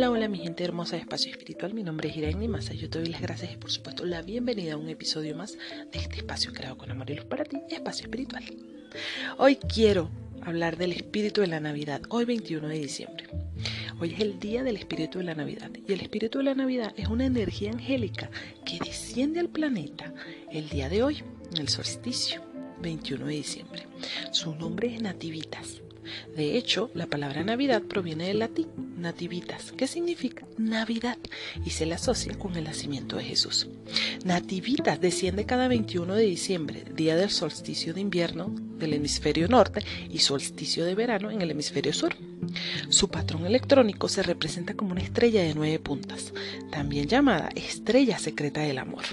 Hola, hola mi gente hermosa de Espacio Espiritual, mi nombre es Irene Massa, yo te doy las gracias y por supuesto la bienvenida a un episodio más de este espacio creado con amor y luz para ti, Espacio Espiritual. Hoy quiero hablar del espíritu de la Navidad, hoy 21 de diciembre. Hoy es el día del espíritu de la Navidad y el espíritu de la Navidad es una energía angélica que desciende al planeta el día de hoy, en el solsticio, 21 de diciembre. Su nombre es Nativitas de hecho, la palabra Navidad proviene del latín nativitas, que significa Navidad, y se le asocia con el nacimiento de Jesús. Nativitas desciende cada 21 de diciembre, día del solsticio de invierno del hemisferio norte y solsticio de verano en el hemisferio sur. Su patrón electrónico se representa como una estrella de nueve puntas, también llamada estrella secreta del amor.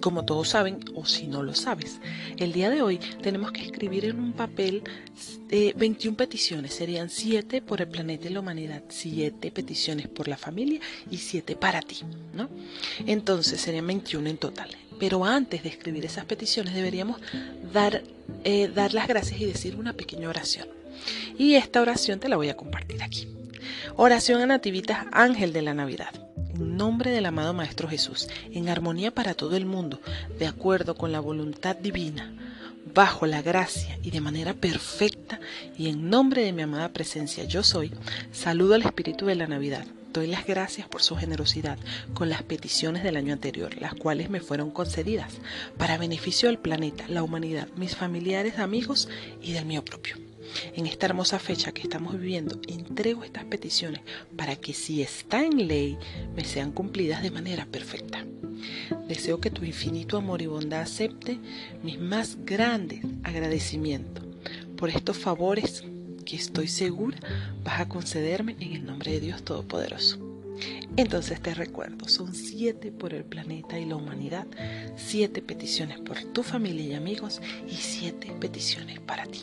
Como todos saben, o si no lo sabes, el día de hoy tenemos que escribir en un papel 21 peticiones. Serían 7 por el planeta y la humanidad, 7 peticiones por la familia y 7 para ti, ¿no? Entonces serían 21 en total. Pero antes de escribir esas peticiones deberíamos dar, eh, dar las gracias y decir una pequeña oración. Y esta oración te la voy a compartir aquí. Oración a Nativitas Ángel de la Navidad en nombre del amado Maestro Jesús, en armonía para todo el mundo, de acuerdo con la voluntad divina, bajo la gracia y de manera perfecta, y en nombre de mi amada presencia yo soy, saludo al Espíritu de la Navidad. Doy las gracias por su generosidad con las peticiones del año anterior, las cuales me fueron concedidas para beneficio del planeta, la humanidad, mis familiares, amigos y del mío propio. En esta hermosa fecha que estamos viviendo, entrego estas peticiones para que si está en ley, me sean cumplidas de manera perfecta. Deseo que tu infinito amor y bondad acepte mis más grandes agradecimientos por estos favores que estoy segura vas a concederme en el nombre de Dios Todopoderoso. Entonces te recuerdo, son siete por el planeta y la humanidad, siete peticiones por tu familia y amigos y siete peticiones para ti.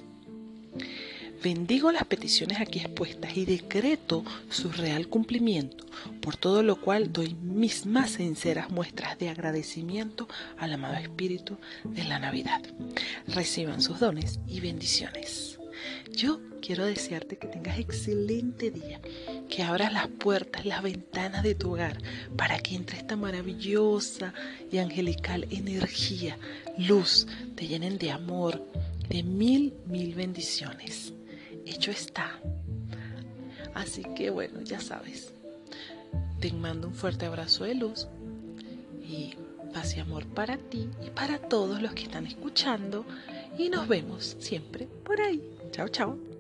Bendigo las peticiones aquí expuestas y decreto su real cumplimiento, por todo lo cual doy mis más sinceras muestras de agradecimiento al amado Espíritu de la Navidad. Reciban sus dones y bendiciones. Yo quiero desearte que tengas excelente día, que abras las puertas, las ventanas de tu hogar para que entre esta maravillosa y angelical energía, luz, te llenen de amor, de mil, mil bendiciones. Hecho está. Así que bueno, ya sabes. Te mando un fuerte abrazo de luz y paz y amor para ti y para todos los que están escuchando. Y nos vemos siempre por ahí. Chao, chao.